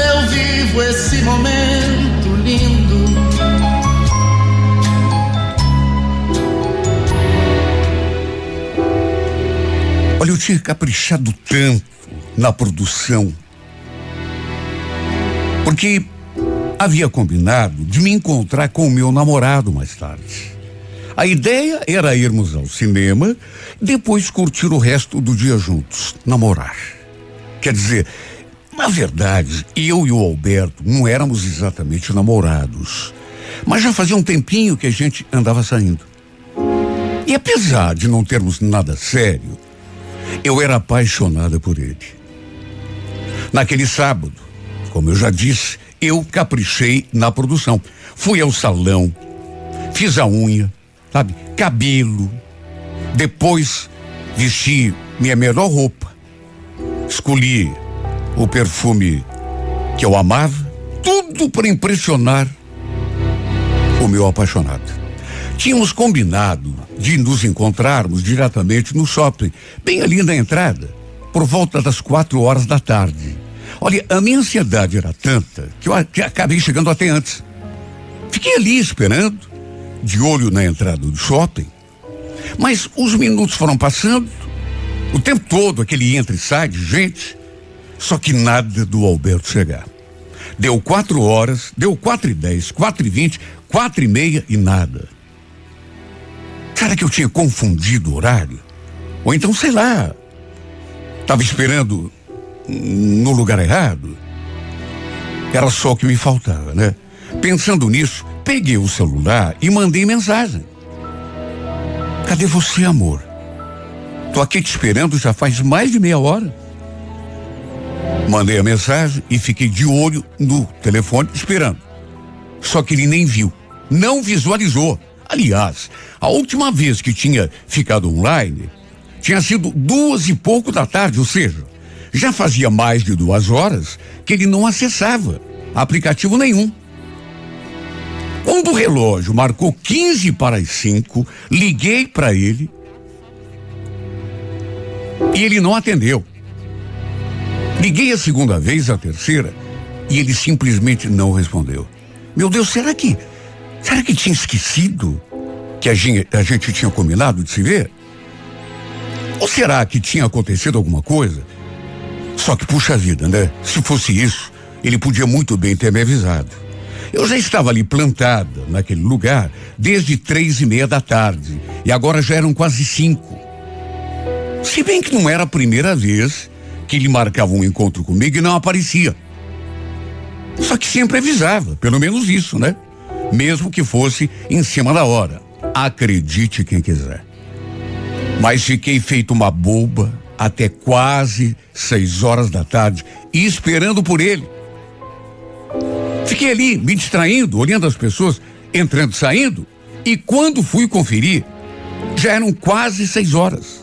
eu vivo esse momento lindo. Olha, eu tinha caprichado tanto na produção, porque havia combinado de me encontrar com o meu namorado mais tarde. A ideia era irmos ao cinema, depois curtir o resto do dia juntos, namorar. Quer dizer, na verdade, eu e o Alberto não éramos exatamente namorados, mas já fazia um tempinho que a gente andava saindo. E apesar de não termos nada sério, eu era apaixonada por ele. Naquele sábado, como eu já disse, eu caprichei na produção. Fui ao salão, fiz a unha, sabe, cabelo. Depois vesti minha melhor roupa. Escolhi o perfume que eu amava, tudo para impressionar o meu apaixonado. Tínhamos combinado de nos encontrarmos diretamente no shopping, bem ali na entrada, por volta das quatro horas da tarde. Olha, a minha ansiedade era tanta que eu acabei chegando até antes. Fiquei ali esperando, de olho na entrada do shopping. Mas os minutos foram passando, o tempo todo aquele entra e sai de gente, só que nada do Alberto chegar. Deu quatro horas, deu quatro e dez, quatro e vinte, quatro e meia e nada. Será que eu tinha confundido o horário? Ou então, sei lá, estava esperando no lugar errado? Era só o que me faltava, né? Pensando nisso, peguei o celular e mandei mensagem. Cadê você, amor? Tô aqui te esperando já faz mais de meia hora. Mandei a mensagem e fiquei de olho no telefone esperando. Só que ele nem viu, não visualizou. Aliás, a última vez que tinha ficado online tinha sido duas e pouco da tarde, ou seja, já fazia mais de duas horas que ele não acessava aplicativo nenhum. Quando o relógio marcou 15 para as 5, liguei para ele e ele não atendeu. Liguei a segunda vez, a terceira, e ele simplesmente não respondeu. Meu Deus, será que. Será que tinha esquecido que a gente, a gente tinha combinado de se ver? Ou será que tinha acontecido alguma coisa? Só que, puxa vida, né? Se fosse isso, ele podia muito bem ter me avisado. Eu já estava ali plantada naquele lugar desde três e meia da tarde e agora já eram quase cinco. Se bem que não era a primeira vez que ele marcava um encontro comigo e não aparecia. Só que sempre avisava, pelo menos isso, né? Mesmo que fosse em cima da hora. Acredite quem quiser. Mas fiquei feito uma boba até quase seis horas da tarde, esperando por ele. Fiquei ali, me distraindo, olhando as pessoas entrando e saindo, e quando fui conferir, já eram quase seis horas.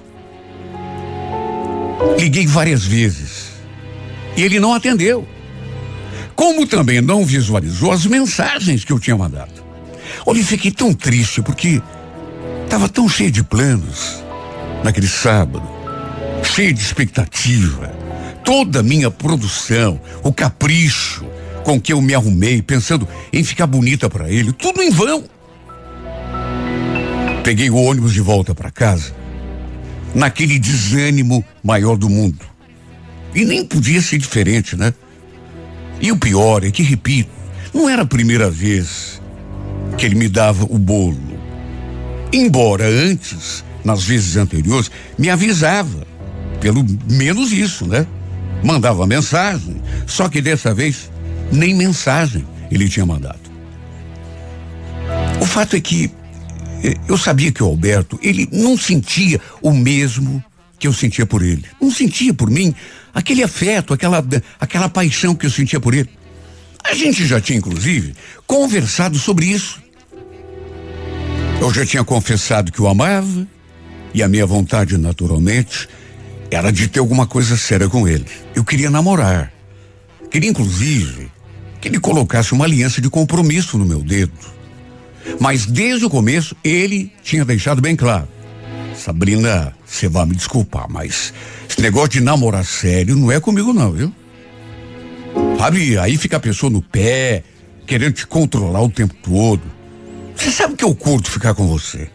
Liguei várias vezes e ele não atendeu. Como também não visualizou as mensagens que eu tinha mandado. Olha, fiquei tão triste porque estava tão cheio de planos naquele sábado, cheio de expectativa. Toda a minha produção, o capricho com que eu me arrumei, pensando em ficar bonita para ele, tudo em vão. Peguei o ônibus de volta para casa, naquele desânimo maior do mundo. E nem podia ser diferente, né? E o pior é que, repito, não era a primeira vez que ele me dava o bolo. Embora antes, nas vezes anteriores, me avisava. Pelo menos isso, né? Mandava mensagem. Só que dessa vez, nem mensagem ele tinha mandado. O fato é que eu sabia que o Alberto, ele não sentia o mesmo que eu sentia por ele. Não sentia por mim aquele afeto, aquela, aquela paixão que eu sentia por ele. A gente já tinha, inclusive, conversado sobre isso. Eu já tinha confessado que o amava, e a minha vontade, naturalmente, era de ter alguma coisa séria com ele. Eu queria namorar. Queria, inclusive, que ele colocasse uma aliança de compromisso no meu dedo. Mas desde o começo, ele tinha deixado bem claro. Sabrina, você vai me desculpar, mas esse negócio de namorar sério não é comigo não, viu? Sabe, aí fica a pessoa no pé, querendo te controlar o tempo todo. Você sabe que eu curto ficar com você.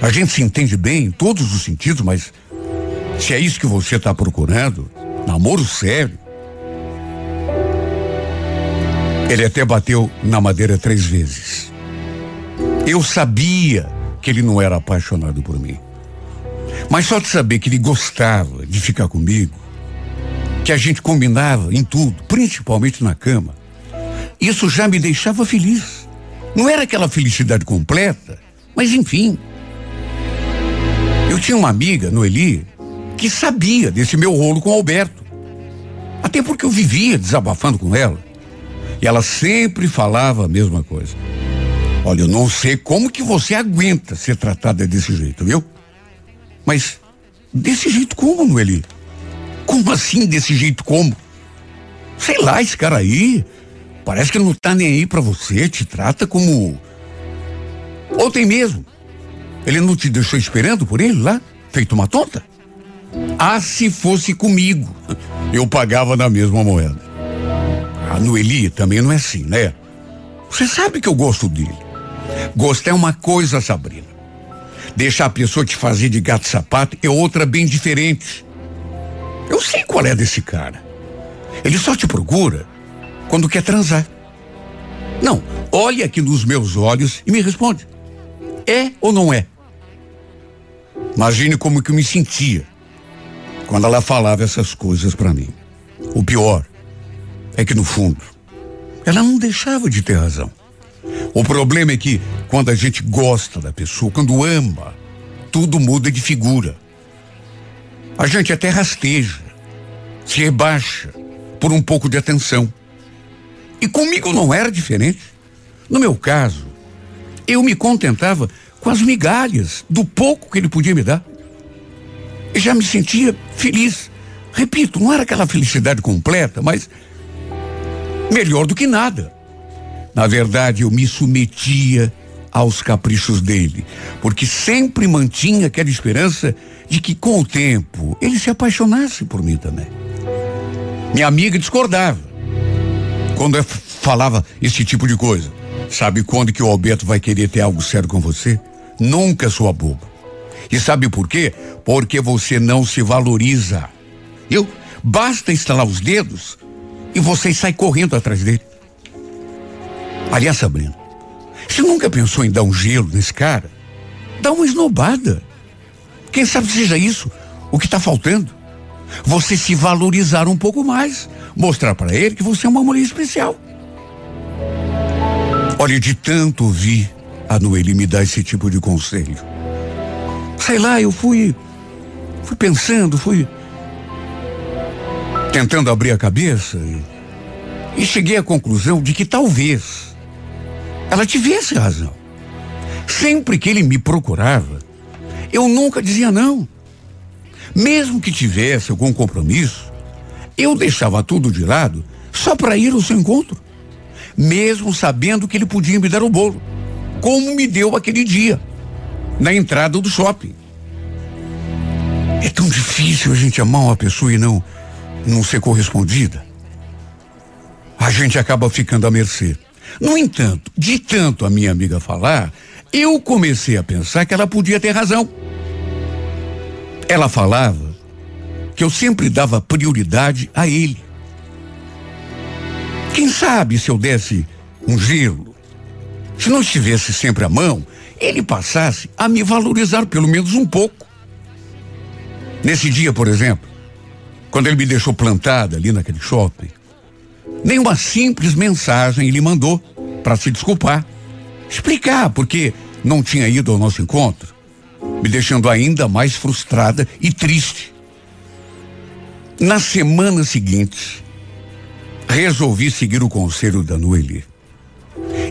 A gente se entende bem em todos os sentidos, mas se é isso que você está procurando, namoro sério. Ele até bateu na madeira três vezes. Eu sabia que ele não era apaixonado por mim. Mas só de saber que ele gostava de ficar comigo, que a gente combinava em tudo, principalmente na cama, isso já me deixava feliz. Não era aquela felicidade completa, mas enfim. Eu tinha uma amiga, Noeli, que sabia desse meu rolo com Alberto. Até porque eu vivia desabafando com ela. E ela sempre falava a mesma coisa. Olha, eu não sei como que você aguenta ser tratada desse jeito, viu? Mas desse jeito como, Noeli? Como assim desse jeito como? Sei lá, esse cara aí parece que não tá nem aí pra você, te trata como. Ou tem mesmo. Ele não te deixou esperando por ele lá, feito uma tonta? Ah, se fosse comigo, eu pagava na mesma moeda. A Noeli também não é assim, né? Você sabe que eu gosto dele. Gostar é uma coisa, Sabrina. Deixar a pessoa te fazer de gato sapato é outra bem diferente. Eu sei qual é desse cara. Ele só te procura quando quer transar. Não, olhe aqui nos meus olhos e me responde. É ou não é? Imagine como que eu me sentia quando ela falava essas coisas para mim. O pior é que no fundo ela não deixava de ter razão. O problema é que quando a gente gosta da pessoa, quando ama, tudo muda de figura. A gente até rasteja, se rebaixa por um pouco de atenção. E comigo não era diferente. No meu caso, eu me contentava com as migalhas do pouco que ele podia me dar. E já me sentia feliz. Repito, não era aquela felicidade completa, mas melhor do que nada. Na verdade, eu me submetia aos caprichos dele, porque sempre mantinha aquela esperança de que com o tempo ele se apaixonasse por mim também. Minha amiga discordava quando eu falava esse tipo de coisa. Sabe quando que o Alberto vai querer ter algo sério com você? Nunca sua bobo. E sabe por quê? Porque você não se valoriza. Eu basta instalar os dedos e você sai correndo atrás dele. Aliás, Sabrina, você nunca pensou em dar um gelo nesse cara? Dá uma esnobada. Quem sabe seja isso o que está faltando? Você se valorizar um pouco mais, mostrar para ele que você é uma mulher especial. Olha, de tanto ouvir a Noeli me dar esse tipo de conselho. Sei lá, eu fui. Fui pensando, fui. Tentando abrir a cabeça e, e cheguei à conclusão de que talvez ela tivesse razão. Sempre que ele me procurava, eu nunca dizia não. Mesmo que tivesse algum compromisso, eu deixava tudo de lado só para ir ao seu encontro. Mesmo sabendo que ele podia me dar o bolo, como me deu aquele dia, na entrada do shopping. É tão difícil a gente amar uma pessoa e não, não ser correspondida. A gente acaba ficando à mercê. No entanto, de tanto a minha amiga falar, eu comecei a pensar que ela podia ter razão. Ela falava que eu sempre dava prioridade a ele. Quem sabe se eu desse um gelo, se não estivesse sempre à mão, ele passasse a me valorizar pelo menos um pouco. Nesse dia, por exemplo, quando ele me deixou plantada ali naquele shopping, nem uma simples mensagem ele mandou para se desculpar, explicar porque não tinha ido ao nosso encontro, me deixando ainda mais frustrada e triste. Na semana seguinte, resolvi seguir o conselho da Noeli.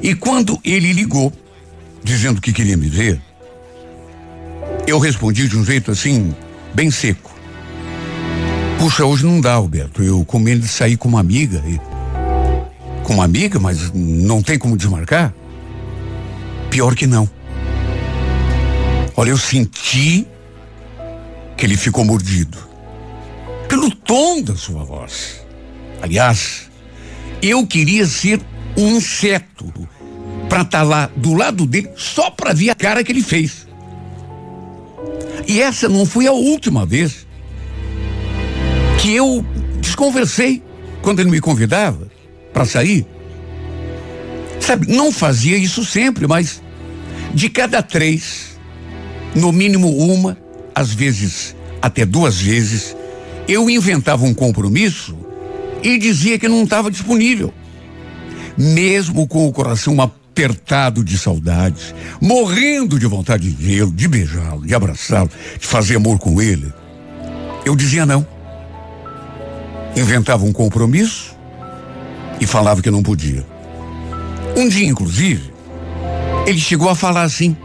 E quando ele ligou, dizendo que queria me ver, eu respondi de um jeito assim, bem seco. Puxa, hoje não dá, Alberto. Eu comendo de sair com uma amiga. E... Com uma amiga, mas não tem como desmarcar? Pior que não. Olha, eu senti que ele ficou mordido. Pelo tom da sua voz. Aliás, eu queria ser um inseto para estar tá lá do lado dele só para ver a cara que ele fez. E essa não foi a última vez que eu desconversei quando ele me convidava para sair. Sabe, não fazia isso sempre, mas de cada três, no mínimo uma, às vezes até duas vezes, eu inventava um compromisso e dizia que não estava disponível. Mesmo com o coração apertado de saudades, morrendo de vontade de vê-lo, de beijá-lo, de abraçá-lo, de fazer amor com ele, eu dizia não. Inventava um compromisso e falava que não podia. Um dia, inclusive, ele chegou a falar assim,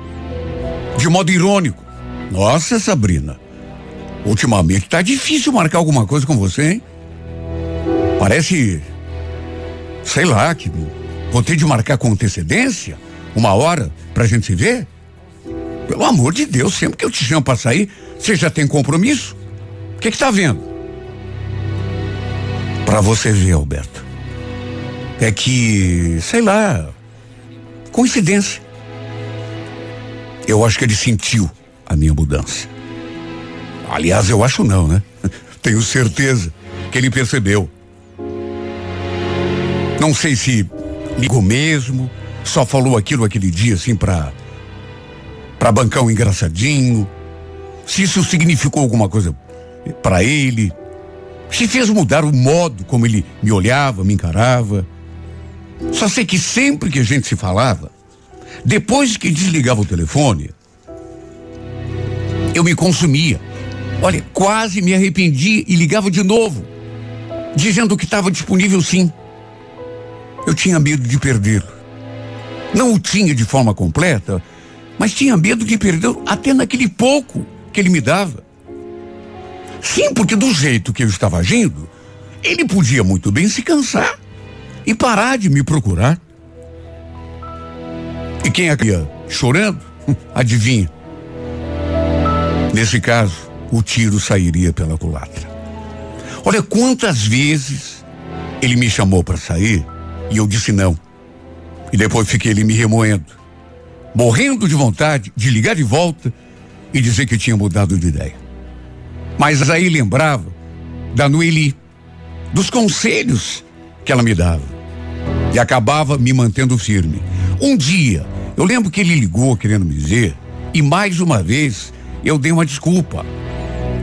de modo irônico. Nossa, Sabrina, ultimamente tá difícil marcar alguma coisa com você, hein? Parece, sei lá, que vou ter de marcar com antecedência, uma hora pra gente se ver. Pelo amor de Deus, sempre que eu te chamo pra sair, você já tem compromisso? O que que tá vendo? Pra você ver, Alberto. É que, sei lá, coincidência. Eu acho que ele sentiu a minha mudança. Aliás, eu acho não, né? Tenho certeza que ele percebeu. Não sei se ligou mesmo, só falou aquilo aquele dia assim pra para bancar um engraçadinho. Se isso significou alguma coisa para ele, se fez mudar o modo como ele me olhava, me encarava. Só sei que sempre que a gente se falava, depois que desligava o telefone, eu me consumia. Olha, quase me arrependi e ligava de novo, dizendo que estava disponível sim. Eu tinha medo de perdê-lo. Não o tinha de forma completa, mas tinha medo de perdê-lo até naquele pouco que ele me dava. Sim, porque do jeito que eu estava agindo, ele podia muito bem se cansar e parar de me procurar. E quem ia chorando, adivinha? Nesse caso, o tiro sairia pela culatra. Olha quantas vezes ele me chamou para sair e eu disse não. E depois fiquei ali me remoendo, morrendo de vontade de ligar de volta e dizer que tinha mudado de ideia. Mas aí lembrava da Noeli, dos conselhos que ela me dava. E acabava me mantendo firme. Um dia, eu lembro que ele ligou querendo me dizer, e mais uma vez eu dei uma desculpa.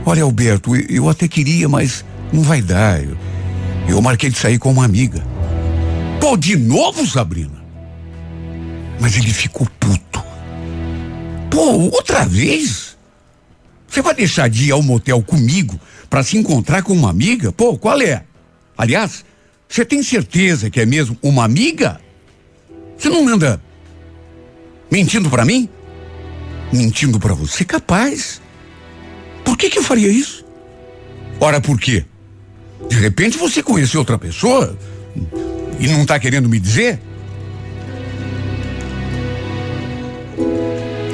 Olha, Alberto, eu até queria, mas não vai dar. Eu, eu marquei de sair com uma amiga. Pô, de novo, Sabrina? Mas ele ficou puto. Pô, outra vez? Você vai deixar de ir ao motel comigo para se encontrar com uma amiga? Pô, qual é? Aliás, você tem certeza que é mesmo uma amiga? Você não anda mentindo para mim? Mentindo para você? Capaz. Por que que eu faria isso? Ora, por quê? De repente você conheceu outra pessoa? E não está querendo me dizer?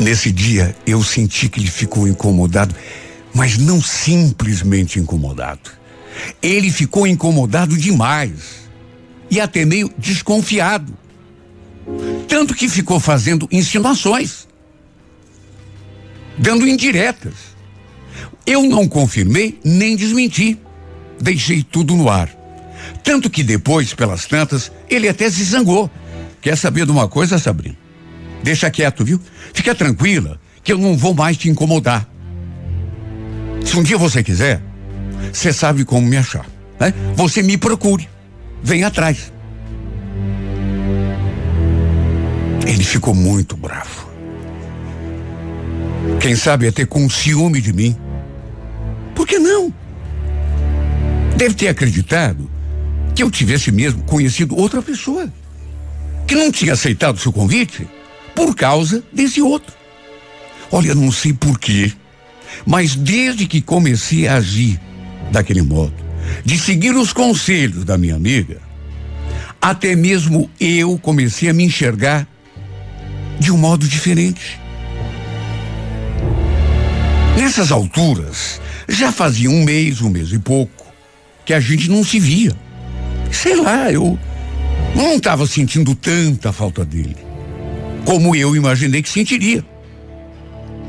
Nesse dia eu senti que ele ficou incomodado, mas não simplesmente incomodado. Ele ficou incomodado demais e até meio desconfiado. Tanto que ficou fazendo insinuações, dando indiretas. Eu não confirmei nem desmenti. Deixei tudo no ar. Tanto que depois, pelas tantas, ele até se zangou. Quer saber de uma coisa, Sabrina? Deixa quieto, viu? Fica tranquila, que eu não vou mais te incomodar. Se um dia você quiser, você sabe como me achar. Né? Você me procure. Vem atrás. Ele ficou muito bravo. Quem sabe até com ciúme de mim. Por que não? Deve ter acreditado que eu tivesse mesmo conhecido outra pessoa que não tinha aceitado seu convite por causa desse outro. Olha, não sei porquê, mas desde que comecei a agir daquele modo, de seguir os conselhos da minha amiga, até mesmo eu comecei a me enxergar de um modo diferente. Nessas alturas, já fazia um mês, um mês e pouco, que a gente não se via. Sei lá, eu não estava sentindo tanta falta dele, como eu imaginei que sentiria.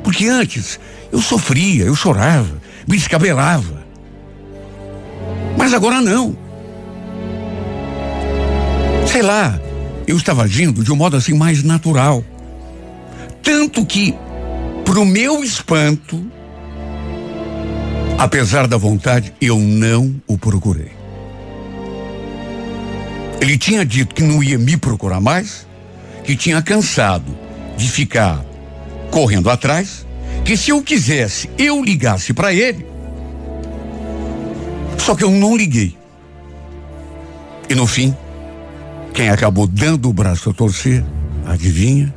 Porque antes eu sofria, eu chorava, me descabelava. Mas agora não. Sei lá, eu estava agindo de um modo assim mais natural. Tanto que, pro meu espanto, apesar da vontade, eu não o procurei. Ele tinha dito que não ia me procurar mais, que tinha cansado de ficar correndo atrás, que se eu quisesse, eu ligasse para ele. Só que eu não liguei. E no fim, quem acabou dando o braço a torcer, adivinha?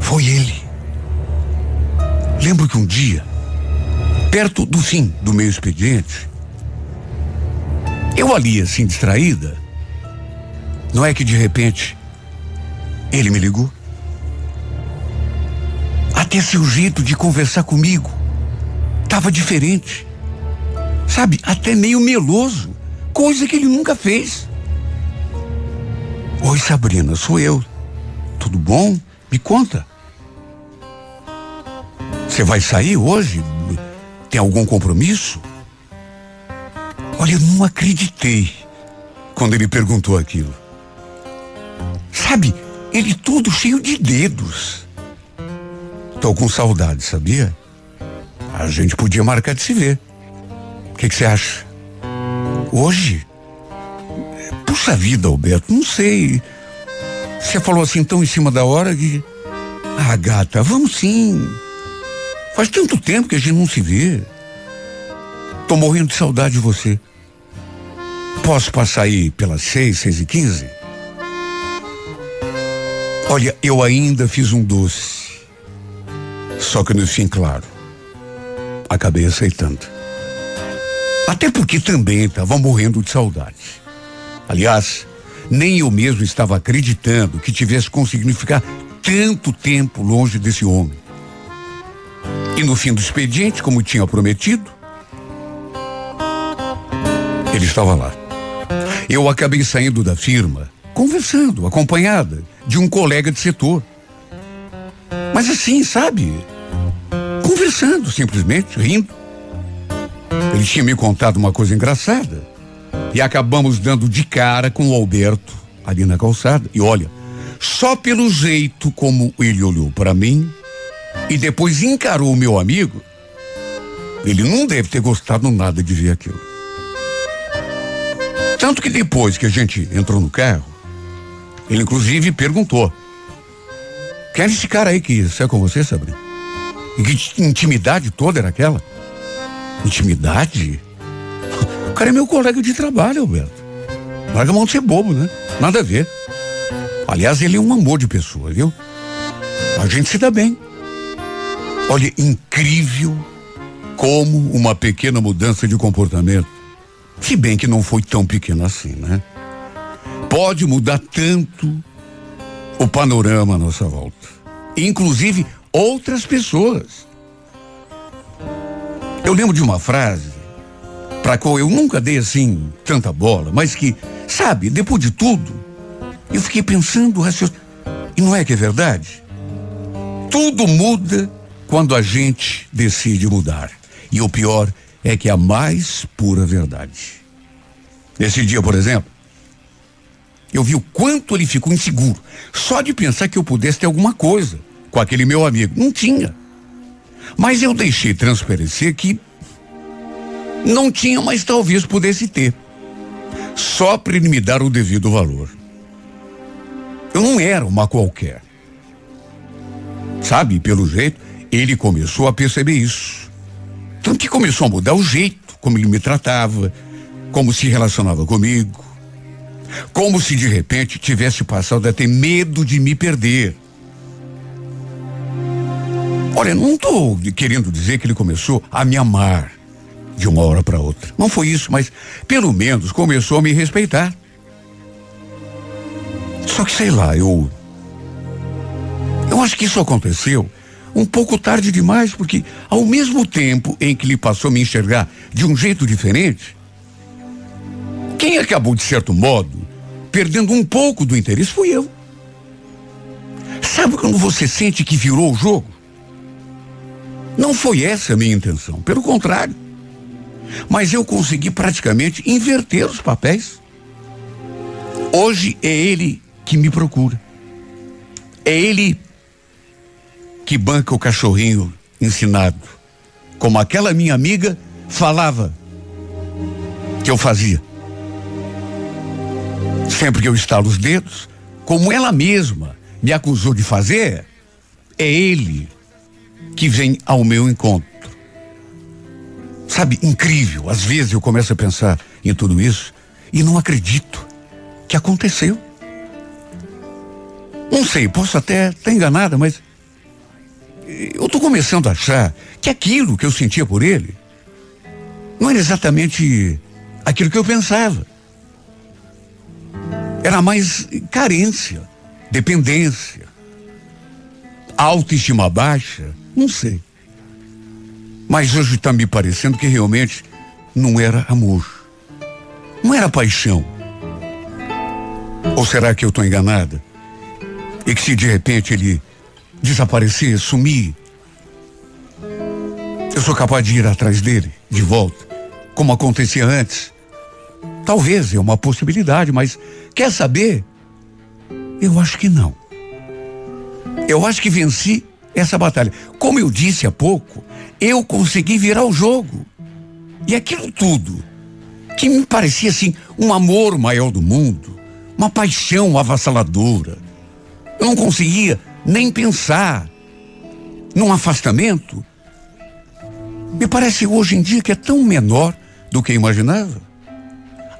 Foi ele. Lembro que um dia, perto do fim do meu expediente, eu ali assim distraída, não é que de repente ele me ligou? Até seu jeito de conversar comigo estava diferente. Sabe, até meio meloso, coisa que ele nunca fez. Oi, Sabrina, sou eu. Tudo bom? Me conta. Você vai sair hoje? Tem algum compromisso? Olha, eu não acreditei quando ele perguntou aquilo. Sabe, ele todo cheio de dedos. Tô com saudade, sabia? A gente podia marcar de se ver. O que você acha? Hoje? Puxa vida, Alberto, não sei. Você falou assim tão em cima da hora que. Ah, gata, vamos sim. Faz tanto tempo que a gente não se vê. Tô morrendo de saudade de você. Posso passar aí pelas seis, seis e quinze? Olha, eu ainda fiz um doce. Só que no fim, claro, acabei aceitando. Até porque também estava morrendo de saudade. Aliás, nem eu mesmo estava acreditando que tivesse conseguido ficar tanto tempo longe desse homem. E no fim do expediente, como tinha prometido, ele estava lá. Eu acabei saindo da firma conversando, acompanhada de um colega de setor. Mas assim, sabe? Conversando, simplesmente, rindo. Ele tinha me contado uma coisa engraçada. E acabamos dando de cara com o Alberto ali na calçada. E olha, só pelo jeito como ele olhou para mim e depois encarou o meu amigo, ele não deve ter gostado nada de ver aquilo. Tanto que depois que a gente entrou no carro, ele inclusive perguntou: Quer esse cara aí que saiu com você, Sabrina? E que intimidade toda era aquela? Intimidade? O cara é meu colega de trabalho, Alberto. Larga a mão de ser bobo, né? Nada a ver. Aliás, ele é um amor de pessoa, viu? A gente se dá bem. Olha, incrível como uma pequena mudança de comportamento, se bem que não foi tão pequena assim, né? Pode mudar tanto o panorama à nossa volta. Inclusive outras pessoas. Eu lembro de uma frase para qual eu nunca dei assim tanta bola, mas que, sabe, depois de tudo, eu fiquei pensando, e não é que é verdade? Tudo muda quando a gente decide mudar. E o pior é que é a mais pura verdade. Nesse dia, por exemplo, eu vi o quanto ele ficou inseguro. Só de pensar que eu pudesse ter alguma coisa com aquele meu amigo. Não tinha. Mas eu deixei transparecer que não tinha, mas talvez pudesse ter. Só para ele me dar o devido valor. Eu não era uma qualquer. Sabe, pelo jeito, ele começou a perceber isso. Tanto que começou a mudar o jeito como ele me tratava, como se relacionava comigo. Como se de repente tivesse passado a ter medo de me perder. Olha, não estou querendo dizer que ele começou a me amar de uma hora para outra. Não foi isso, mas pelo menos começou a me respeitar. Só que sei lá, eu. Eu acho que isso aconteceu um pouco tarde demais, porque ao mesmo tempo em que ele passou a me enxergar de um jeito diferente, quem acabou, de certo modo, perdendo um pouco do interesse fui eu. Sabe quando você sente que virou o jogo? Não foi essa a minha intenção, pelo contrário. Mas eu consegui praticamente inverter os papéis. Hoje é ele que me procura. É ele que banca o cachorrinho ensinado. Como aquela minha amiga falava que eu fazia. Sempre que eu estalo os dedos, como ela mesma me acusou de fazer, é ele que vem ao meu encontro. Sabe, incrível. Às vezes eu começo a pensar em tudo isso e não acredito que aconteceu. Não sei, posso até estar enganada, mas eu estou começando a achar que aquilo que eu sentia por ele não era exatamente aquilo que eu pensava. Era mais carência, dependência, autoestima baixa, não sei. Mas hoje está me parecendo que realmente não era amor. Não era paixão. Ou será que eu estou enganada? E que se de repente ele desaparecer, sumir, eu sou capaz de ir atrás dele, de volta, como acontecia antes. Talvez é uma possibilidade, mas quer saber? Eu acho que não. Eu acho que venci essa batalha. Como eu disse há pouco, eu consegui virar o jogo. E aquilo tudo, que me parecia assim um amor maior do mundo, uma paixão avassaladora. Eu não conseguia nem pensar num afastamento. Me parece hoje em dia que é tão menor do que imaginava,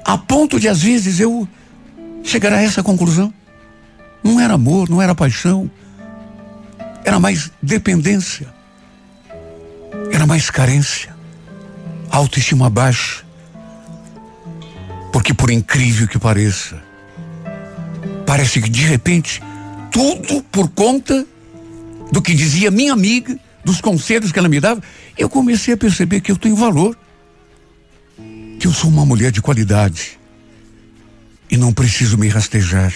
a ponto de às vezes eu chegar a essa conclusão. Não era amor, não era paixão, era mais dependência, era mais carência, autoestima baixa. Porque, por incrível que pareça, parece que de repente, tudo por conta do que dizia minha amiga, dos conselhos que ela me dava, eu comecei a perceber que eu tenho valor, que eu sou uma mulher de qualidade. E não preciso me rastejar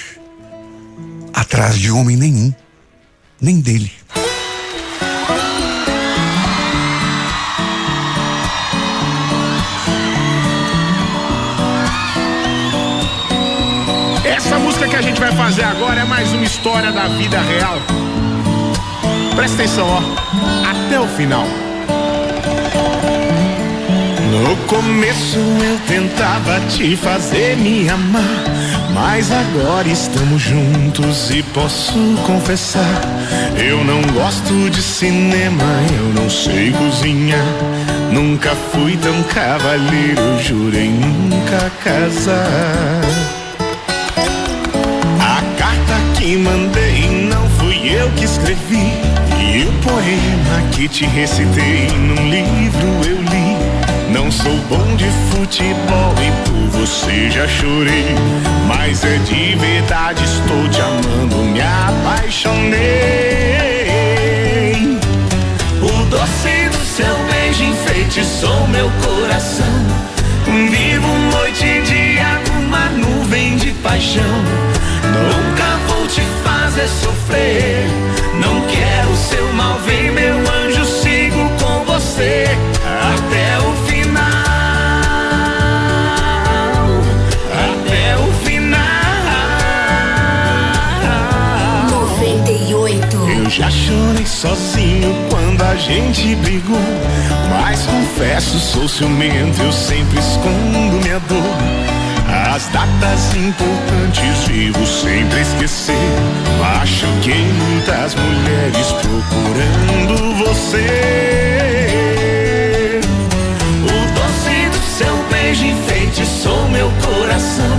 atrás de homem nenhum nem dele. Essa música que a gente vai fazer agora é mais uma história da vida real. Presta atenção, ó, até o final. No começo eu tentava te fazer me amar. Mas agora estamos juntos e posso confessar. Eu não gosto de cinema, eu não sei cozinhar. Nunca fui tão cavalheiro, jurei nunca casar. A carta que mandei não fui eu que escrevi. E o poema que te recitei num livro eu li. Não sou bom de futebol e por você já chorei. Mas é de verdade, estou te amando, me apaixonei. O doce do seu beijo enfeitiçou meu coração. Vivo noite e dia numa nuvem de paixão. Nunca vou te fazer sofrer. Não quero seu mal, vem meu gente brigou. Mas confesso, sou ciumento, eu sempre escondo minha dor. As datas importantes vivo sempre esquecer. que muitas mulheres procurando você. O doce do seu beijo enfeitiçou meu coração.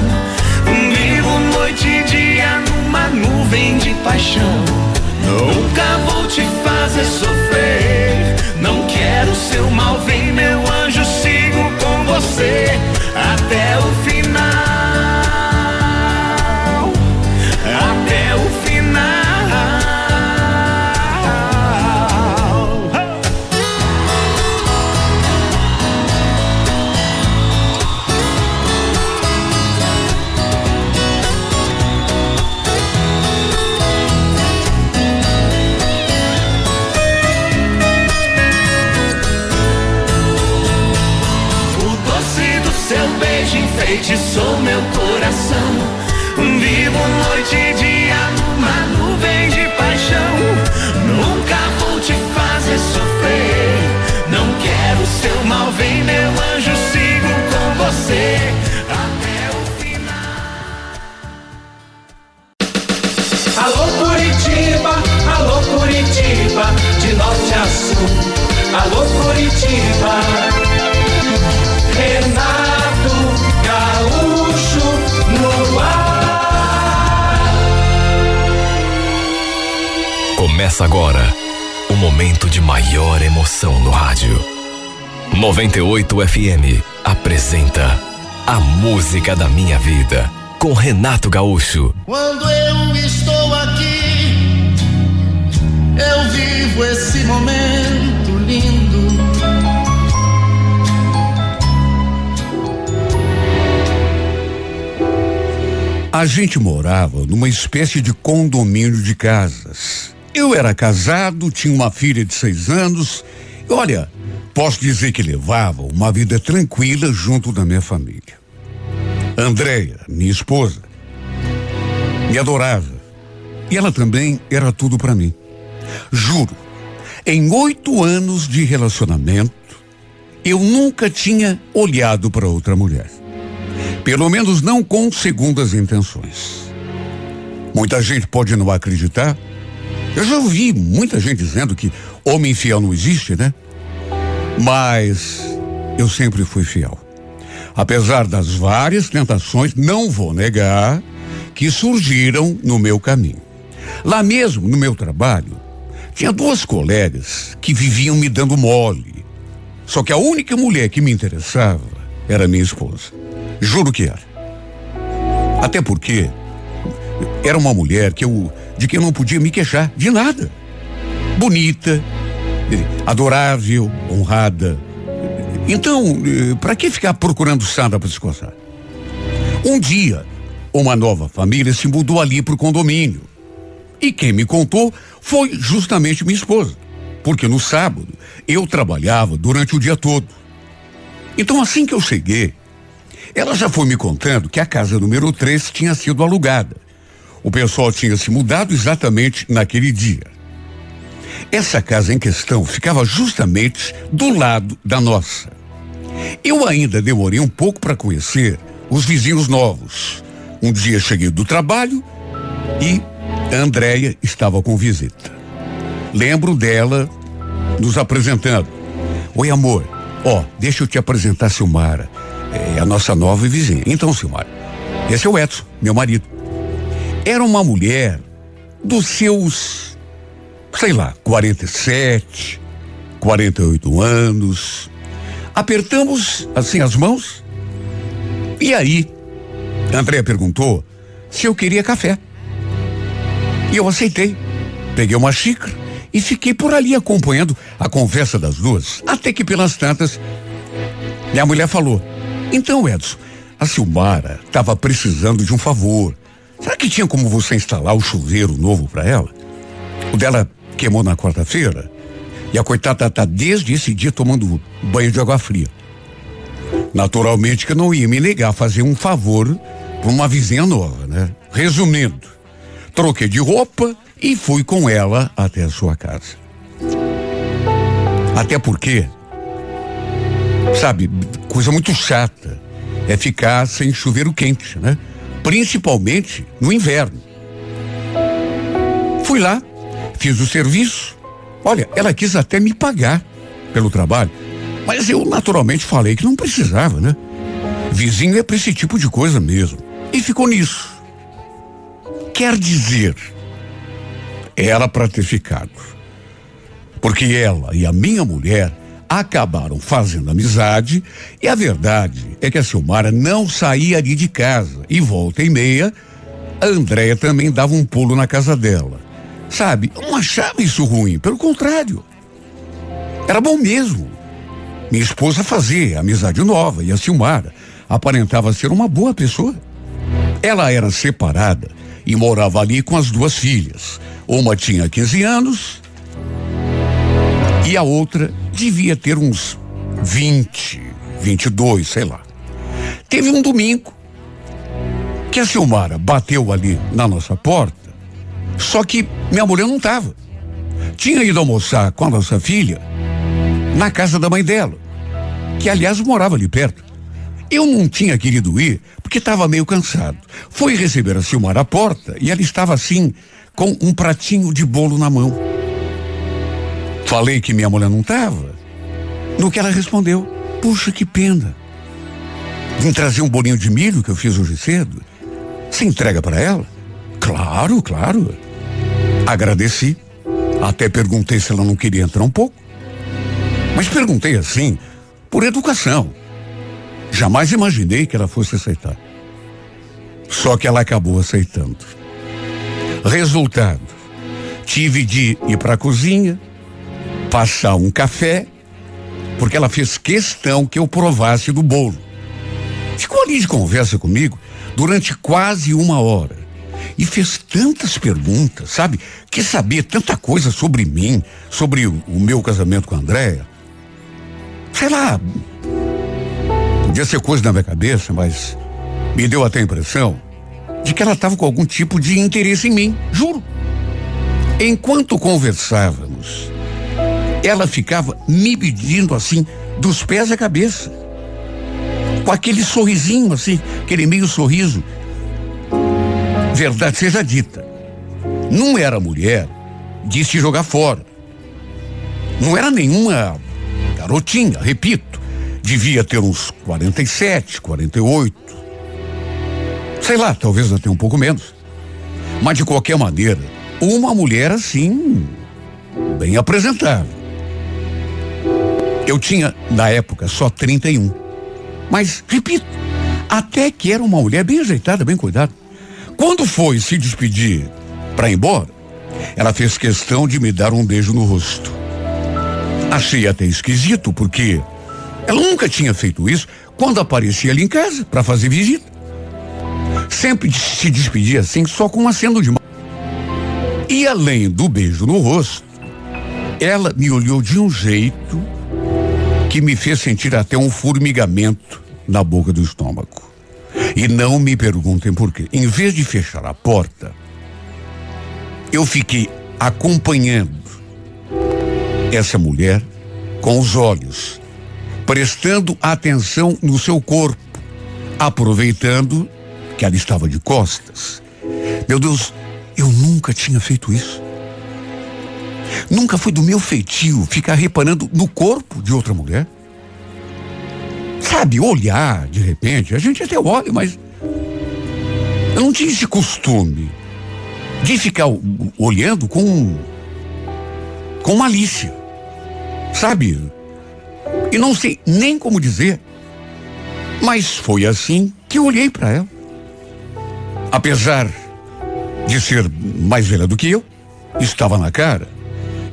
Vivo noite e dia numa nuvem de paixão. Nunca vou te fazer sofrer beijo enfeitiçou meu coração. Vivo noite e dia numa nuvem de paixão. Nunca vou te fazer sofrer. Não quero seu mal, vem meu anjo, sigo com você até o final. Alô Curitiba, alô Curitiba, de norte a sul. Alô Curitiba. Renato Começa agora o momento de maior emoção no rádio. 98 FM apresenta A Música da Minha Vida com Renato Gaúcho. Quando eu estou aqui, eu vivo esse momento lindo. A gente morava numa espécie de condomínio de casas. Eu era casado, tinha uma filha de seis anos. E olha, posso dizer que levava uma vida tranquila junto da minha família. Andréia, minha esposa, me adorava. E ela também era tudo para mim. Juro, em oito anos de relacionamento, eu nunca tinha olhado para outra mulher. Pelo menos não com segundas intenções. Muita gente pode não acreditar. Eu já ouvi muita gente dizendo que homem fiel não existe, né? Mas eu sempre fui fiel. Apesar das várias tentações, não vou negar que surgiram no meu caminho. Lá mesmo, no meu trabalho, tinha duas colegas que viviam me dando mole. Só que a única mulher que me interessava era minha esposa. Juro que era. Até porque era uma mulher que eu, de que eu não podia me queixar de nada. Bonita, adorável, honrada. Então, para que ficar procurando Sandra para coçar? Um dia, uma nova família se mudou ali para o condomínio. E quem me contou foi justamente minha esposa. Porque no sábado eu trabalhava durante o dia todo. Então, assim que eu cheguei, ela já foi me contando que a casa número 3 tinha sido alugada. O pessoal tinha se mudado exatamente naquele dia. Essa casa em questão ficava justamente do lado da nossa. Eu ainda demorei um pouco para conhecer os vizinhos novos. Um dia cheguei do trabalho e a Andréia estava com visita. Lembro dela nos apresentando. Oi, amor. Ó, deixa eu te apresentar Silmara. É a nossa nova vizinha. Então, Silmara, esse é o Edson, meu marido. Era uma mulher dos seus, sei lá, 47, 48 anos. Apertamos assim as mãos. E aí, André perguntou se eu queria café. E eu aceitei. Peguei uma xícara e fiquei por ali acompanhando a conversa das duas. Até que pelas tantas, minha mulher falou: Então, Edson, a Silmara estava precisando de um favor. Será que tinha como você instalar o chuveiro novo para ela? O dela queimou na quarta-feira e a coitada tá desde esse dia tomando banho de água fria. Naturalmente que eu não ia me negar a fazer um favor para uma vizinha nova, né? Resumindo, troquei de roupa e fui com ela até a sua casa. Até porque, sabe, coisa muito chata é ficar sem chuveiro quente, né? Principalmente no inverno. Fui lá, fiz o serviço. Olha, ela quis até me pagar pelo trabalho, mas eu naturalmente falei que não precisava, né? Vizinho é pra esse tipo de coisa mesmo. E ficou nisso. Quer dizer, era para ter ficado. Porque ela e a minha mulher acabaram fazendo amizade e a verdade é que a Silmara não saía ali de casa e volta e meia a Andréia também dava um pulo na casa dela. Sabe, eu não achava isso ruim, pelo contrário. Era bom mesmo. Minha esposa fazia amizade nova e a Silmara aparentava ser uma boa pessoa. Ela era separada e morava ali com as duas filhas. Uma tinha 15 anos e a outra devia ter uns 20, 22, sei lá. Teve um domingo que a Silmara bateu ali na nossa porta, só que minha mulher não estava. Tinha ido almoçar com a nossa filha na casa da mãe dela, que aliás morava ali perto. Eu não tinha querido ir porque estava meio cansado. Fui receber a Silmara à porta e ela estava assim, com um pratinho de bolo na mão. Falei que minha mulher não estava. No que ela respondeu: Puxa, que pena. Vim trazer um bolinho de milho que eu fiz hoje cedo. Você entrega para ela? Claro, claro. Agradeci. Até perguntei se ela não queria entrar um pouco. Mas perguntei assim, por educação. Jamais imaginei que ela fosse aceitar. Só que ela acabou aceitando. Resultado: tive de ir para a cozinha, passar um café, porque ela fez questão que eu provasse do bolo. Ficou ali de conversa comigo durante quase uma hora. E fez tantas perguntas, sabe? Quer saber tanta coisa sobre mim, sobre o, o meu casamento com a Andréia. Sei lá. Podia ser coisa na minha cabeça, mas me deu até a impressão de que ela estava com algum tipo de interesse em mim, juro. Enquanto conversávamos, ela ficava me pedindo assim, dos pés à cabeça. Com aquele sorrisinho assim, aquele meio sorriso. Verdade seja dita. Não era mulher de se jogar fora. Não era nenhuma garotinha, repito. Devia ter uns 47, 48. Sei lá, talvez até um pouco menos. Mas de qualquer maneira, uma mulher assim, bem apresentável. Eu tinha, na época, só 31. Mas, repito, até que era uma mulher bem ajeitada, bem cuidada. Quando foi se despedir para ir embora, ela fez questão de me dar um beijo no rosto. Achei até esquisito, porque ela nunca tinha feito isso quando aparecia ali em casa para fazer visita. Sempre se despedia assim, só com um aceno de mão. E além do beijo no rosto, ela me olhou de um jeito que me fez sentir até um formigamento na boca do estômago. E não me perguntem por quê. Em vez de fechar a porta, eu fiquei acompanhando essa mulher com os olhos, prestando atenção no seu corpo, aproveitando que ela estava de costas. Meu Deus, eu nunca tinha feito isso. Nunca foi do meu feitio ficar reparando no corpo de outra mulher. Sabe, olhar de repente, a gente até olha, mas eu não tinha esse costume de ficar olhando com com malícia. Sabe? E não sei nem como dizer. Mas foi assim que eu olhei para ela. Apesar de ser mais velha do que eu, estava na cara.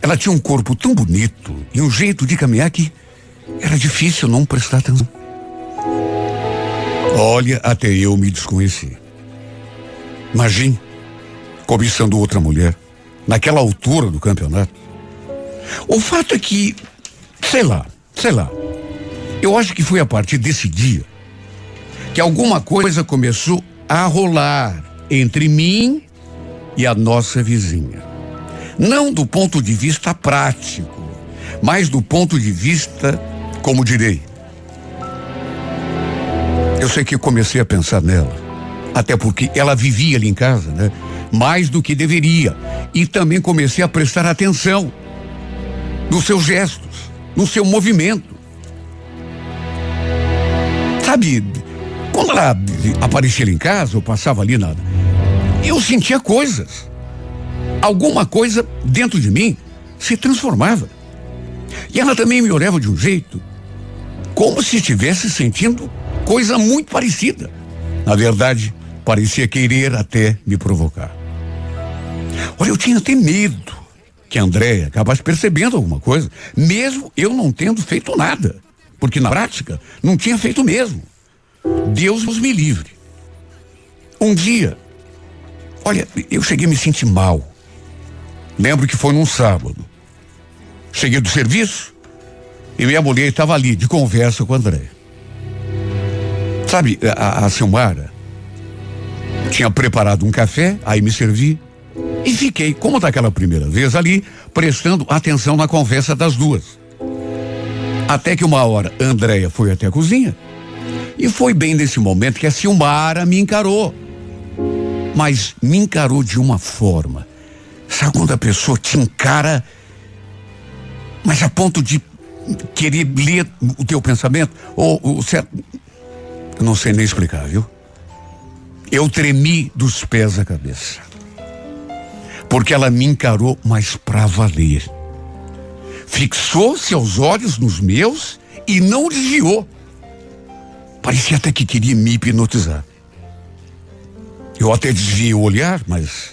Ela tinha um corpo tão bonito e um jeito de caminhar que era difícil não prestar atenção. Olha, até eu me desconheci. Imagine, cobiçando outra mulher, naquela altura do campeonato. O fato é que, sei lá, sei lá, eu acho que foi a partir desse dia que alguma coisa começou a rolar entre mim e a nossa vizinha. Não do ponto de vista prático, mas do ponto de vista, como direi. Eu sei que comecei a pensar nela, até porque ela vivia ali em casa, né? Mais do que deveria. E também comecei a prestar atenção nos seus gestos, no seu movimento. Sabe, quando ela aparecia ali em casa, eu passava ali na. Eu sentia coisas alguma coisa dentro de mim se transformava. E ela também me olhava de um jeito, como se estivesse sentindo coisa muito parecida. Na verdade, parecia querer até me provocar. Olha, eu tinha até medo que a Andréia acabasse percebendo alguma coisa, mesmo eu não tendo feito nada. Porque na prática, não tinha feito mesmo. Deus nos me livre. Um dia, olha, eu cheguei a me sentir mal. Lembro que foi num sábado. Cheguei do serviço e minha mulher estava ali de conversa com o André. Sabe, a, a Silmara tinha preparado um café, aí me servi e fiquei, como daquela primeira vez ali, prestando atenção na conversa das duas. Até que uma hora, Andréia foi até a cozinha e foi bem nesse momento que a Silmara me encarou. Mas me encarou de uma forma. Sabe quando a pessoa te encara, mas a ponto de querer ler o teu pensamento? Ou, ou certo? Eu não sei nem explicar, viu? Eu tremi dos pés à cabeça. Porque ela me encarou, mas pra valer. Fixou seus olhos nos meus e não desviou. Parecia até que queria me hipnotizar. Eu até desviei o olhar, mas.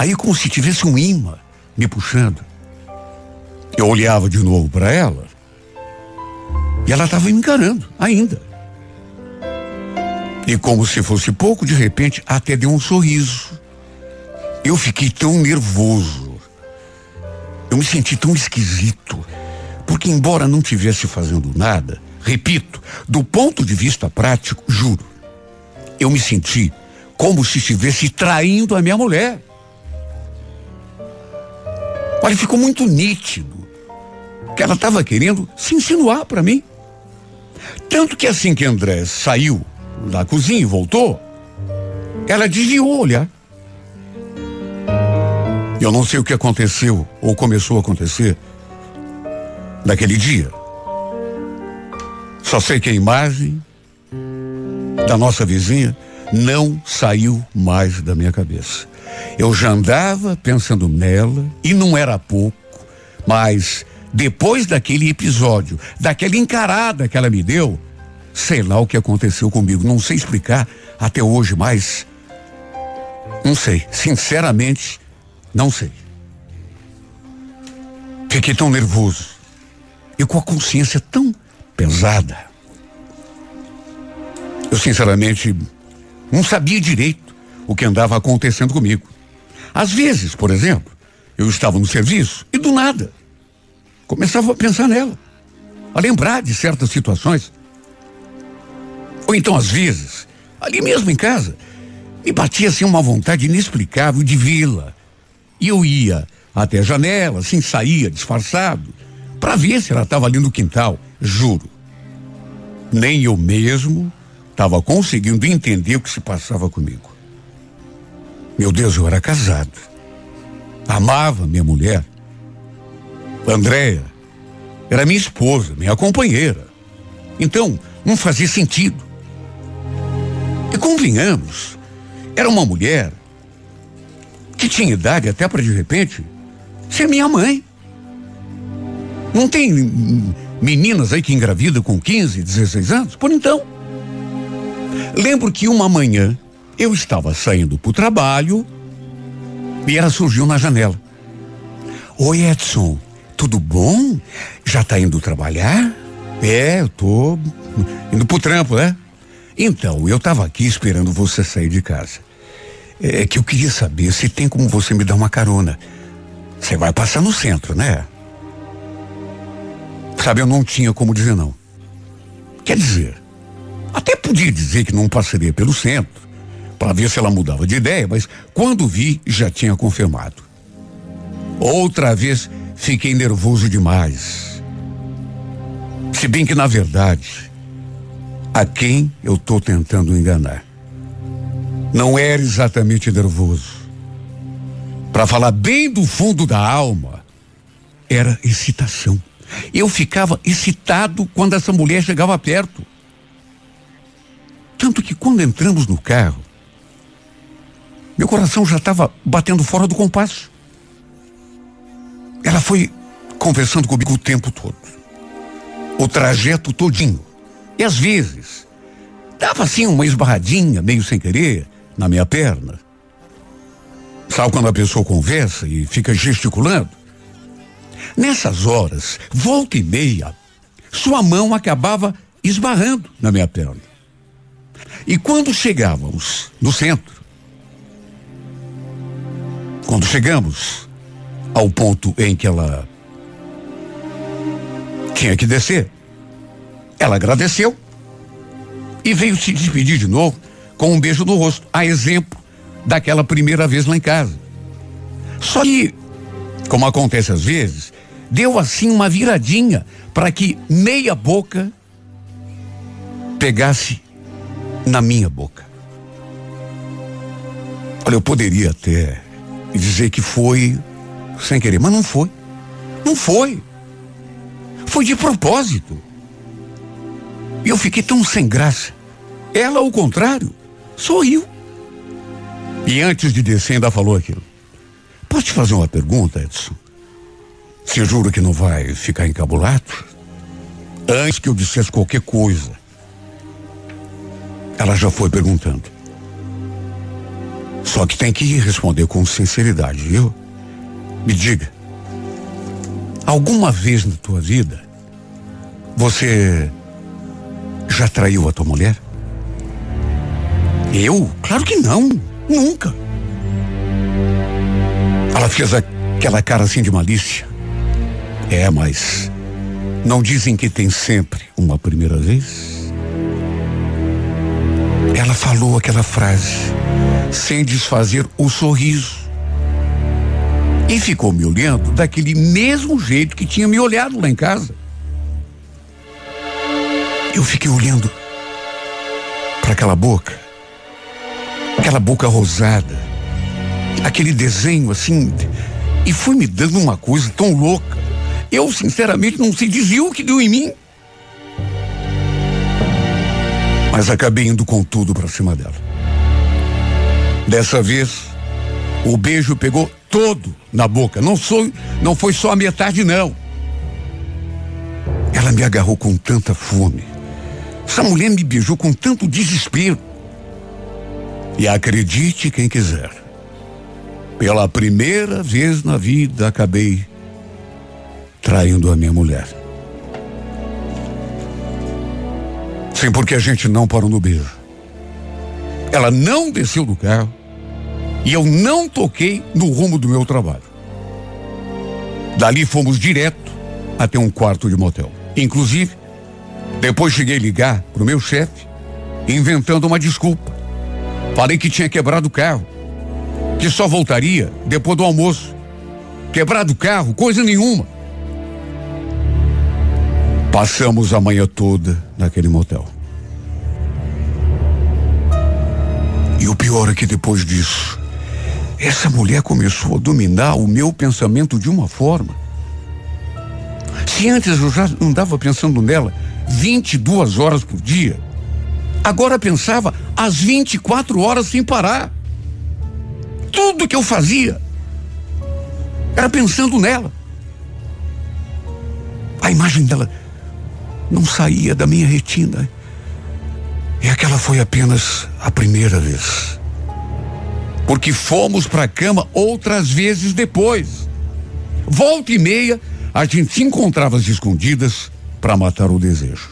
Aí, como se tivesse um imã me puxando. Eu olhava de novo para ela. E ela estava me encarando, ainda. E como se fosse pouco, de repente, até deu um sorriso. Eu fiquei tão nervoso. Eu me senti tão esquisito. Porque, embora não tivesse fazendo nada, repito, do ponto de vista prático, juro, eu me senti como se estivesse traindo a minha mulher. Olha, ficou muito nítido que ela estava querendo se insinuar para mim. Tanto que assim que André saiu da cozinha e voltou, ela desviou o olhar. Eu não sei o que aconteceu ou começou a acontecer naquele dia. Só sei que a imagem da nossa vizinha não saiu mais da minha cabeça. Eu já andava pensando nela e não era pouco, mas depois daquele episódio, daquela encarada que ela me deu, sei lá o que aconteceu comigo, não sei explicar até hoje, mas não sei, sinceramente, não sei. Fiquei tão nervoso e com a consciência tão pesada. Eu sinceramente não sabia direito o que andava acontecendo comigo. Às vezes, por exemplo, eu estava no serviço e do nada começava a pensar nela, a lembrar de certas situações. Ou então, às vezes, ali mesmo em casa, me batia assim uma vontade inexplicável de vê-la. E eu ia até a janela, assim saía disfarçado, para ver se ela estava ali no quintal, juro. Nem eu mesmo estava conseguindo entender o que se passava comigo. Meu Deus, eu era casado. Amava minha mulher. Andréia era minha esposa, minha companheira. Então, não fazia sentido. E convenhamos, era uma mulher que tinha idade até para de repente ser minha mãe. Não tem meninas aí que engravidam com 15, 16 anos? Por então. Lembro que uma manhã eu estava saindo para o trabalho e ela surgiu na janela. Oi, Edson, tudo bom? Já está indo trabalhar? É, eu tô indo pro trampo, né? Então, eu estava aqui esperando você sair de casa. É que eu queria saber se tem como você me dar uma carona. Você vai passar no centro, né? Sabe, eu não tinha como dizer não. Quer dizer, até podia dizer que não passaria pelo centro, para ver se ela mudava de ideia, mas quando vi, já tinha confirmado. Outra vez fiquei nervoso demais. Se bem que, na verdade, a quem eu estou tentando enganar. Não era exatamente nervoso. Para falar bem do fundo da alma, era excitação. Eu ficava excitado quando essa mulher chegava perto. Tanto que quando entramos no carro, meu coração já estava batendo fora do compasso. Ela foi conversando comigo o tempo todo. O trajeto todinho. E às vezes, dava assim uma esbarradinha, meio sem querer, na minha perna. Sabe quando a pessoa conversa e fica gesticulando? Nessas horas, volta e meia, sua mão acabava esbarrando na minha perna. E quando chegávamos no centro, quando chegamos ao ponto em que ela tinha que descer, ela agradeceu e veio se despedir de novo com um beijo no rosto, a exemplo daquela primeira vez lá em casa. Só que, como acontece às vezes, deu assim uma viradinha para que meia boca pegasse na minha boca. Olha, eu poderia até dizer que foi sem querer, mas não foi. Não foi. Foi de propósito. E eu fiquei tão sem graça. Ela, ao contrário, sorriu. E antes de descer, ainda falou aquilo. Posso te fazer uma pergunta, Edson? Você jura que não vai ficar encabulado? Antes que eu dissesse qualquer coisa, ela já foi perguntando. Só que tem que responder com sinceridade, viu? Me diga. Alguma vez na tua vida você já traiu a tua mulher? Eu? Claro que não. Nunca. Ela fez aquela cara assim de malícia. É, mas não dizem que tem sempre uma primeira vez? Ela falou aquela frase sem desfazer o sorriso. E ficou me olhando daquele mesmo jeito que tinha me olhado lá em casa. Eu fiquei olhando para aquela boca, aquela boca rosada, aquele desenho assim, e foi me dando uma coisa tão louca. Eu, sinceramente, não sei dizer o que deu em mim. Mas acabei indo com tudo para cima dela. Dessa vez, o beijo pegou todo na boca. Não, sou, não foi só a metade, não. Ela me agarrou com tanta fome. Essa mulher me beijou com tanto desespero. E acredite quem quiser. Pela primeira vez na vida acabei traindo a minha mulher. Sim, porque a gente não parou no beijo. Ela não desceu do carro e eu não toquei no rumo do meu trabalho. Dali fomos direto até um quarto de motel. Inclusive, depois cheguei a ligar pro meu chefe, inventando uma desculpa. Falei que tinha quebrado o carro, que só voltaria depois do almoço. Quebrado o carro, coisa nenhuma. Passamos a manhã toda naquele motel. E o pior é que depois disso, essa mulher começou a dominar o meu pensamento de uma forma. Se antes eu já andava pensando nela 22 horas por dia, agora pensava às 24 horas sem parar. Tudo que eu fazia era pensando nela. A imagem dela não saía da minha retina. E aquela foi apenas a primeira vez. Porque fomos para a cama outras vezes depois. Volta e meia, a gente se encontrava às escondidas para matar o desejo.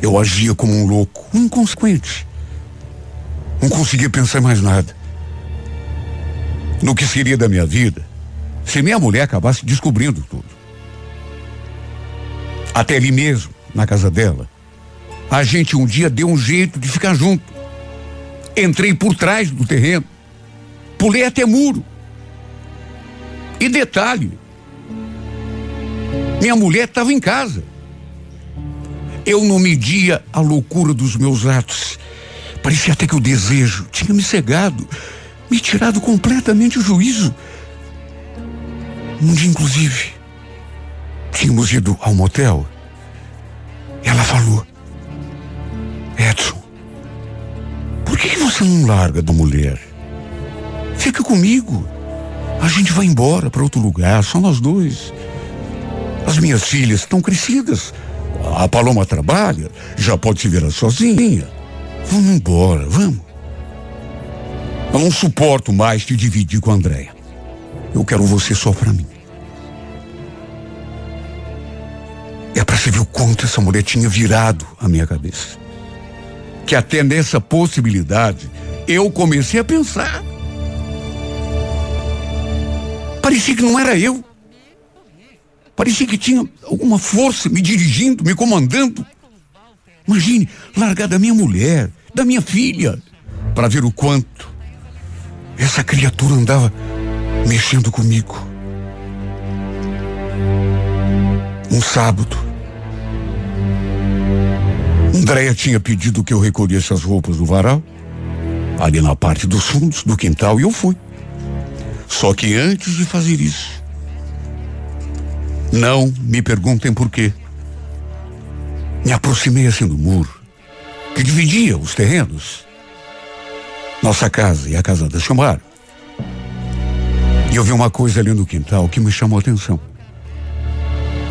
Eu agia como um louco, um inconsequente. Não conseguia pensar mais nada. No que seria da minha vida se minha mulher acabasse descobrindo tudo. Até ali mesmo, na casa dela, a gente um dia deu um jeito de ficar junto. Entrei por trás do terreno, pulei até muro. E detalhe, minha mulher estava em casa. Eu não media a loucura dos meus atos. Parecia até que o desejo tinha me cegado, me tirado completamente o juízo. Um dia, inclusive, tínhamos ido ao motel. Ela falou: Edson, por que, que você não larga da mulher? Fica comigo. A gente vai embora para outro lugar, só nós dois. As minhas filhas estão crescidas. A Paloma trabalha, já pode se virar sozinha. Vamos embora, vamos. Eu não suporto mais te dividir com a Andréia. Eu quero você só para mim. É para você ver o quanto essa mulher tinha virado a minha cabeça. Que até nessa possibilidade eu comecei a pensar. Parecia que não era eu. Parecia que tinha alguma força me dirigindo, me comandando. Imagine, largar da minha mulher, da minha filha, para ver o quanto essa criatura andava mexendo comigo. Um sábado, Andréia tinha pedido que eu recolhesse as roupas do varal, ali na parte dos fundos do quintal, e eu fui. Só que antes de fazer isso, não me perguntem por quê. Me aproximei assim do muro, que dividia os terrenos, nossa casa e a casa da Chumara. E eu vi uma coisa ali no quintal que me chamou a atenção.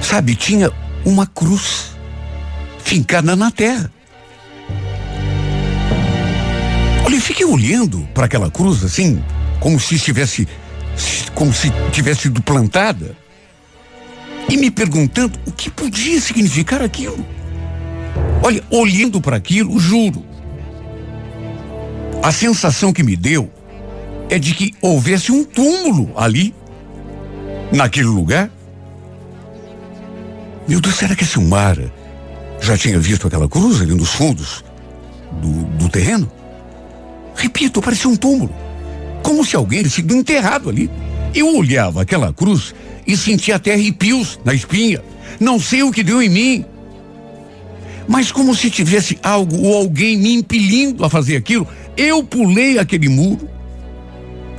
Sabe, tinha uma cruz fincada na terra. Olha, eu fiquei olhando para aquela cruz assim, como se estivesse como se tivesse sido plantada e me perguntando o que podia significar aquilo. Olha, olhando para aquilo, juro, a sensação que me deu é de que houvesse um túmulo ali, naquele lugar. Meu Deus, será que a Silmara já tinha visto aquela cruz ali nos fundos do, do terreno? Repito, parecia um túmulo. Como se alguém tivesse sido enterrado ali. Eu olhava aquela cruz e sentia até arrepios na espinha. Não sei o que deu em mim. Mas como se tivesse algo ou alguém me impelindo a fazer aquilo, eu pulei aquele muro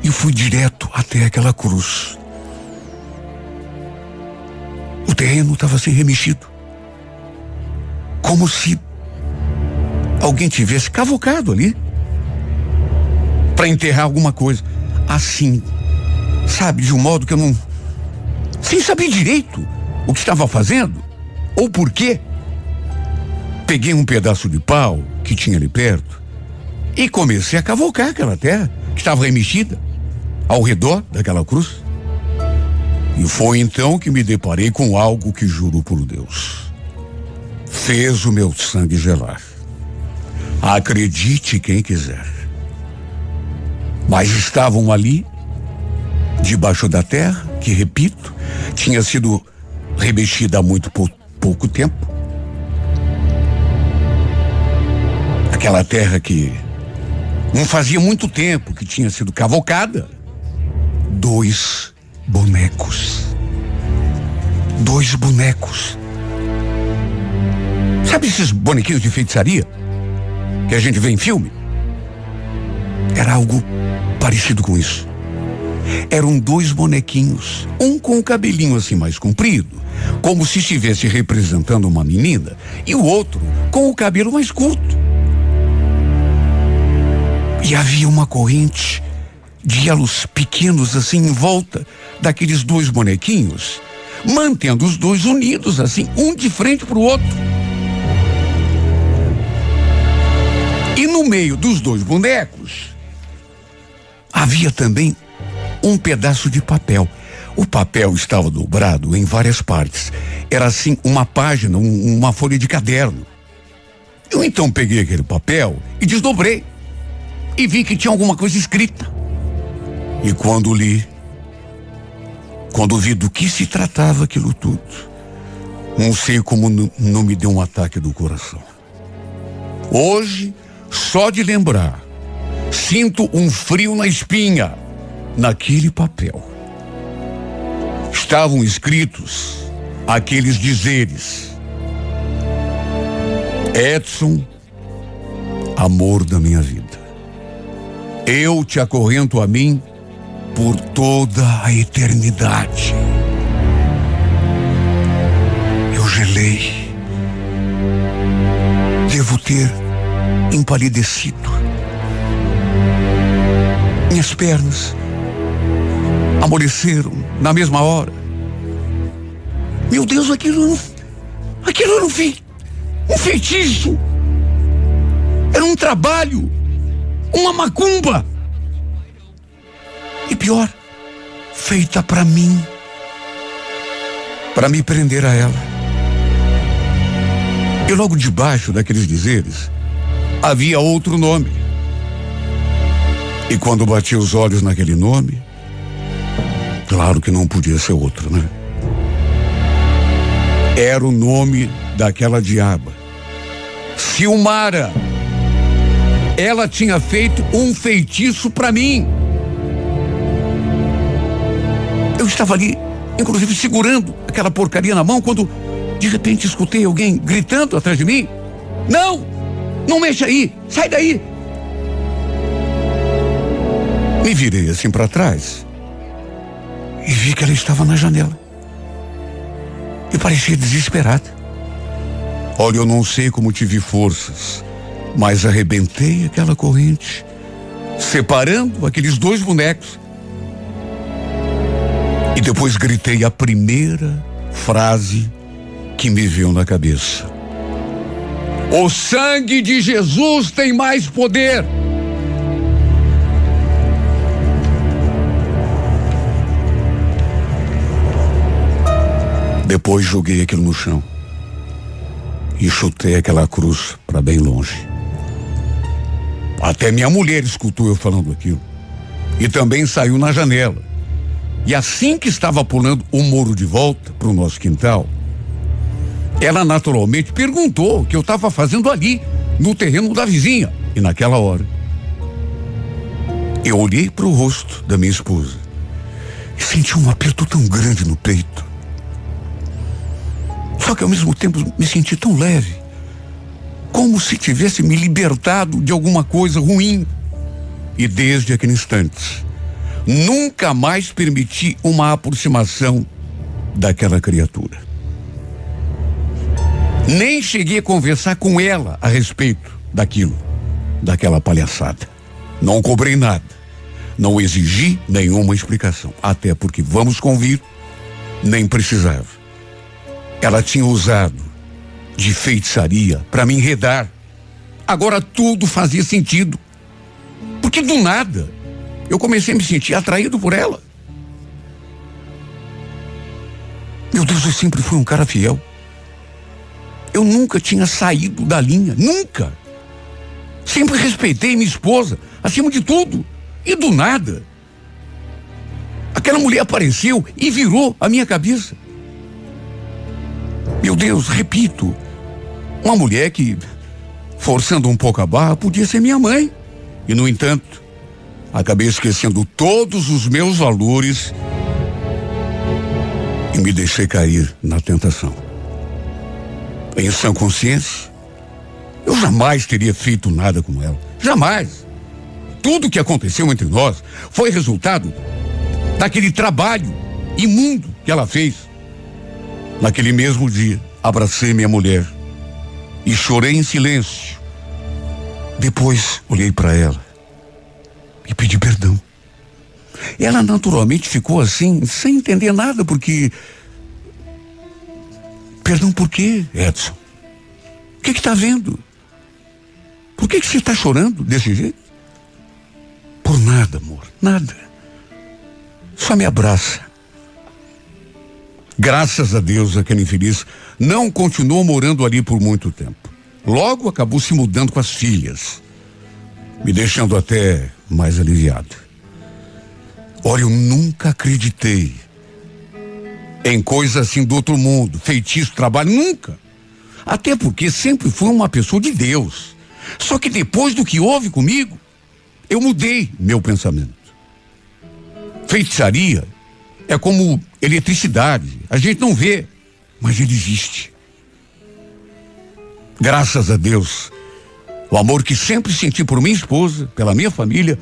e fui direto até aquela cruz. O terreno estava sem remexido. Como se alguém tivesse cavocado ali para enterrar alguma coisa. Assim, sabe, de um modo que eu não. Sem saber direito o que estava fazendo ou por quê. Peguei um pedaço de pau que tinha ali perto e comecei a cavocar aquela terra que estava remexida ao redor daquela cruz. E foi então que me deparei com algo que juro por Deus. Fez o meu sangue gelar. Acredite quem quiser. Mas estavam ali, debaixo da terra, que repito, tinha sido remexida há muito pou, pouco tempo. Aquela terra que não fazia muito tempo que tinha sido cavocada. Dois bonecos. Dois bonecos. Sabe esses bonequinhos de feitiçaria? Que a gente vê em filme? Era algo parecido com isso. Eram dois bonequinhos, um com o cabelinho assim mais comprido, como se estivesse representando uma menina, e o outro com o cabelo mais curto. E havia uma corrente de elos pequenos assim em volta daqueles dois bonequinhos, mantendo os dois unidos assim, um de frente para o outro. E no meio dos dois bonecos havia também um pedaço de papel. O papel estava dobrado em várias partes. Era assim uma página, um, uma folha de caderno. Eu então peguei aquele papel e desdobrei e vi que tinha alguma coisa escrita. E quando li, quando vi do que se tratava aquilo tudo, não sei como não me deu um ataque do coração. Hoje, só de lembrar, sinto um frio na espinha, naquele papel. Estavam escritos aqueles dizeres: Edson, amor da minha vida. Eu te acorrento a mim por toda a eternidade. Eu gelei. Devo ter empalidecido. Minhas pernas amoleceram na mesma hora. Meu Deus, aquilo. Aquilo era um, um feitiço. Era um trabalho uma macumba. E pior, feita para mim, para me prender a ela. E logo debaixo daqueles dizeres havia outro nome. E quando bati os olhos naquele nome, claro que não podia ser outro, né? Era o nome daquela diaba, Silmara. Ela tinha feito um feitiço para mim. Eu estava ali, inclusive segurando aquela porcaria na mão, quando de repente escutei alguém gritando atrás de mim: Não! Não mexa aí! Sai daí! Me virei assim para trás e vi que ela estava na janela. E parecia desesperada. Olha, eu não sei como tive forças, mas arrebentei aquela corrente, separando aqueles dois bonecos. Depois gritei a primeira frase que me veio na cabeça. O sangue de Jesus tem mais poder. Depois joguei aquilo no chão e chutei aquela cruz para bem longe. Até minha mulher escutou eu falando aquilo e também saiu na janela. E assim que estava pulando o muro de volta para o nosso quintal, ela naturalmente perguntou o que eu estava fazendo ali, no terreno da vizinha. E naquela hora, eu olhei para o rosto da minha esposa e senti um aperto tão grande no peito. Só que ao mesmo tempo me senti tão leve, como se tivesse me libertado de alguma coisa ruim. E desde aquele instante, nunca mais permiti uma aproximação daquela criatura. Nem cheguei a conversar com ela a respeito daquilo, daquela palhaçada. Não cobrei nada. Não exigi nenhuma explicação. Até porque, vamos convir, nem precisava. Ela tinha usado de feitiçaria para me enredar. Agora tudo fazia sentido. Porque do nada eu comecei a me sentir atraído por ela. Meu Deus, eu sempre fui um cara fiel. Eu nunca tinha saído da linha, nunca. Sempre respeitei minha esposa, acima de tudo. E do nada, aquela mulher apareceu e virou a minha cabeça. Meu Deus, repito, uma mulher que, forçando um pouco a barra, podia ser minha mãe. E, no entanto, acabei esquecendo todos os meus valores e me deixei cair na tentação. Em sã consciência, eu jamais teria feito nada com ela. Jamais. Tudo que aconteceu entre nós foi resultado daquele trabalho imundo que ela fez. Naquele mesmo dia, abracei minha mulher e chorei em silêncio. Depois olhei para ela e pedi perdão. Ela naturalmente ficou assim, sem entender nada, porque. Perdão por quê, Edson? O que está vendo? Por que, você está chorando desse jeito? Por nada, amor, nada. Só me abraça. Graças a Deus, aquele infeliz não continuou morando ali por muito tempo. Logo acabou se mudando com as filhas, me deixando até mais aliviado. Olha, eu nunca acreditei em coisa assim do outro mundo, feitiço, trabalho, nunca. Até porque sempre fui uma pessoa de Deus. Só que depois do que houve comigo, eu mudei meu pensamento. Feitiçaria é como eletricidade. A gente não vê, mas ele existe. Graças a Deus, o amor que sempre senti por minha esposa, pela minha família,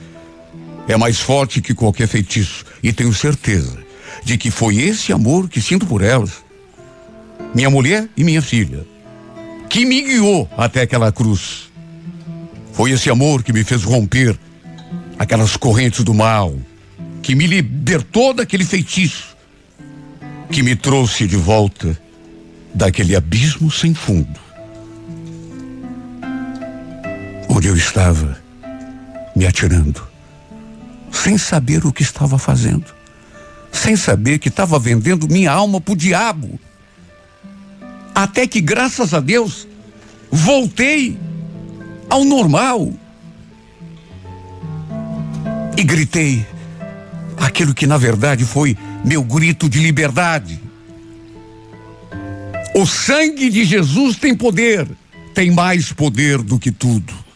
é mais forte que qualquer feitiço. E tenho certeza de que foi esse amor que sinto por elas, minha mulher e minha filha, que me guiou até aquela cruz. Foi esse amor que me fez romper aquelas correntes do mal, que me libertou daquele feitiço, que me trouxe de volta daquele abismo sem fundo, onde eu estava me atirando, sem saber o que estava fazendo, sem saber que estava vendendo minha alma para o diabo. Até que, graças a Deus, voltei ao normal. E gritei: aquilo que na verdade foi meu grito de liberdade. O sangue de Jesus tem poder, tem mais poder do que tudo.